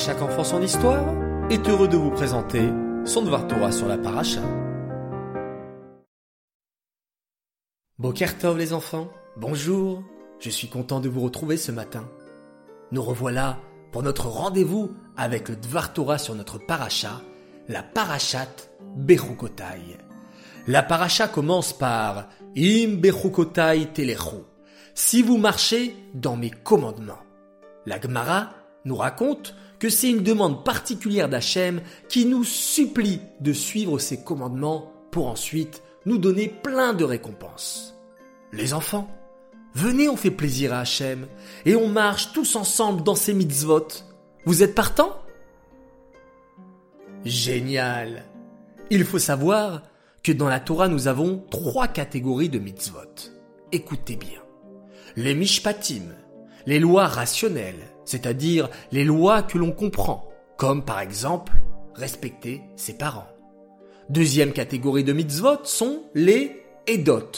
chaque enfant son histoire est heureux de vous présenter son devoir Torah sur la paracha. Bokertov les enfants, bonjour, je suis content de vous retrouver ce matin. Nous revoilà pour notre rendez-vous avec le Dvar Torah sur notre paracha, la parachat Bechukotai. La paracha commence par Im Bechukotai Telechu, si vous marchez dans mes commandements. La Gemara nous raconte que c'est une demande particulière d'Hachem qui nous supplie de suivre ses commandements pour ensuite nous donner plein de récompenses. Les enfants, venez, on fait plaisir à Hachem et on marche tous ensemble dans ces mitzvot. Vous êtes partants? Génial Il faut savoir que dans la Torah nous avons trois catégories de mitzvot. Écoutez bien. Les mishpatim, les lois rationnelles, c'est-à-dire les lois que l'on comprend, comme par exemple respecter ses parents. Deuxième catégorie de mitzvot sont les edot,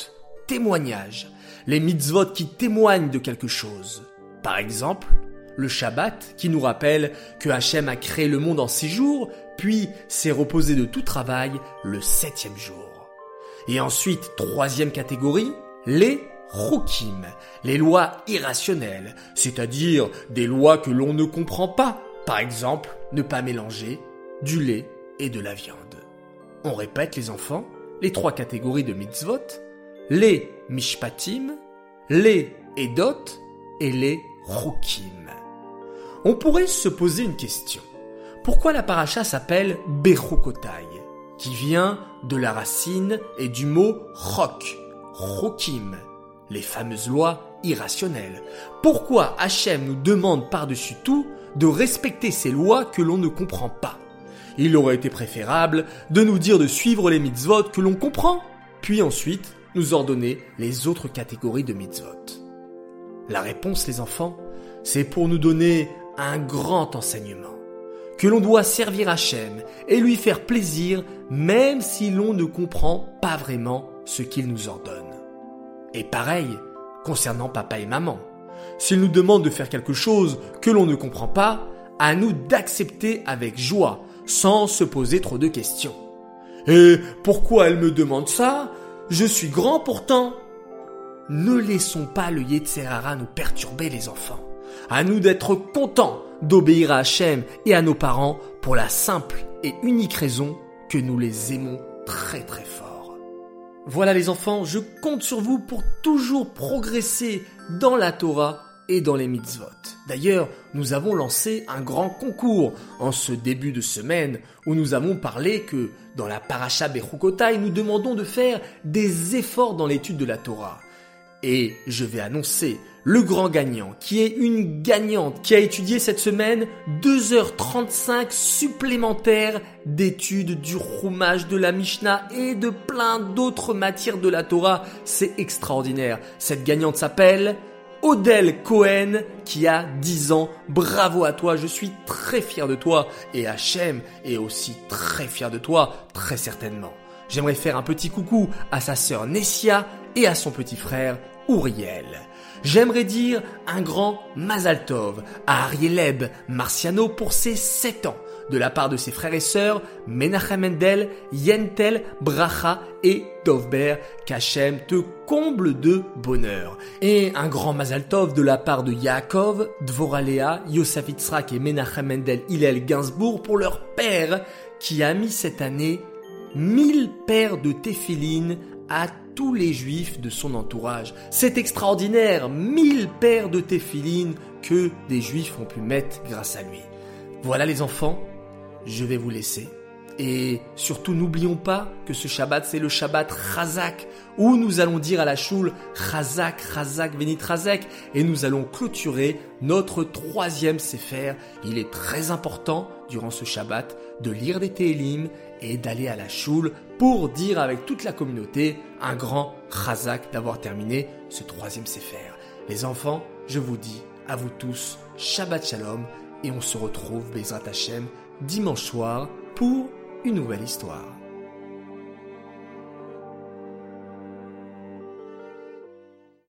témoignages, les mitzvot qui témoignent de quelque chose. Par exemple, le Shabbat qui nous rappelle que Hachem a créé le monde en six jours, puis s'est reposé de tout travail le septième jour. Et ensuite, troisième catégorie, les Rukim, les lois irrationnelles, c'est-à-dire des lois que l'on ne comprend pas. Par exemple, ne pas mélanger du lait et de la viande. On répète les enfants, les trois catégories de mitzvot, les mishpatim, les edot et les rukim. On pourrait se poser une question. Pourquoi la paracha s'appelle Bechukotai, qui vient de la racine et du mot chok, rukim, les fameuses lois irrationnelles. Pourquoi Hachem nous demande par-dessus tout de respecter ces lois que l'on ne comprend pas? Il aurait été préférable de nous dire de suivre les mitzvot que l'on comprend, puis ensuite nous ordonner les autres catégories de mitzvot. La réponse, les enfants, c'est pour nous donner un grand enseignement que l'on doit servir Hachem et lui faire plaisir même si l'on ne comprend pas vraiment ce qu'il nous ordonne. Et pareil concernant papa et maman. S'ils nous demandent de faire quelque chose que l'on ne comprend pas, à nous d'accepter avec joie, sans se poser trop de questions. Et pourquoi elle me demande ça? Je suis grand pourtant. Ne laissons pas le Yetzerara nous perturber les enfants. À nous d'être contents d'obéir à Hachem et à nos parents pour la simple et unique raison que nous les aimons très très fort. Voilà les enfants, je compte sur vous pour toujours progresser dans la Torah et dans les mitzvot. D'ailleurs, nous avons lancé un grand concours en ce début de semaine où nous avons parlé que dans la Parasha Bechukotai, nous demandons de faire des efforts dans l'étude de la Torah. Et je vais annoncer le grand gagnant, qui est une gagnante qui a étudié cette semaine 2h35 supplémentaires d'études du roumage de la Mishnah et de plein d'autres matières de la Torah. C'est extraordinaire. Cette gagnante s'appelle Odell Cohen qui a 10 ans. Bravo à toi, je suis très fier de toi et Hachem est aussi très fier de toi, très certainement. J'aimerais faire un petit coucou à sa sœur Nessia et à son petit frère J'aimerais dire un grand Mazal Tov à Arieleb Marciano pour ses 7 ans, de la part de ses frères et sœurs Menachem Mendel, Yentel, Bracha et Dovber, qu'Hachem te comble de bonheur. Et un grand Mazal Tov de la part de Yaakov, Dvoralea, Yosef Itzrak et Menachem Mendel Hillel Gainsbourg pour leur père qui a mis cette année 1000 paires de téphilines à tous les juifs de son entourage. C'est extraordinaire, mille paires de téphilines que des juifs ont pu mettre grâce à lui. Voilà les enfants, je vais vous laisser. Et surtout n'oublions pas que ce Shabbat c'est le Shabbat Chazak où nous allons dire à la choule Chazak, Chazak, Venit Chazak et nous allons clôturer notre troisième Sefer. Il est très important durant ce Shabbat de lire des Télim et d'aller à la choule pour dire avec toute la communauté un grand chazak d'avoir terminé ce troisième Sefer. Les enfants, je vous dis à vous tous Shabbat Shalom et on se retrouve Bezrat Hashem dimanche soir pour une nouvelle histoire.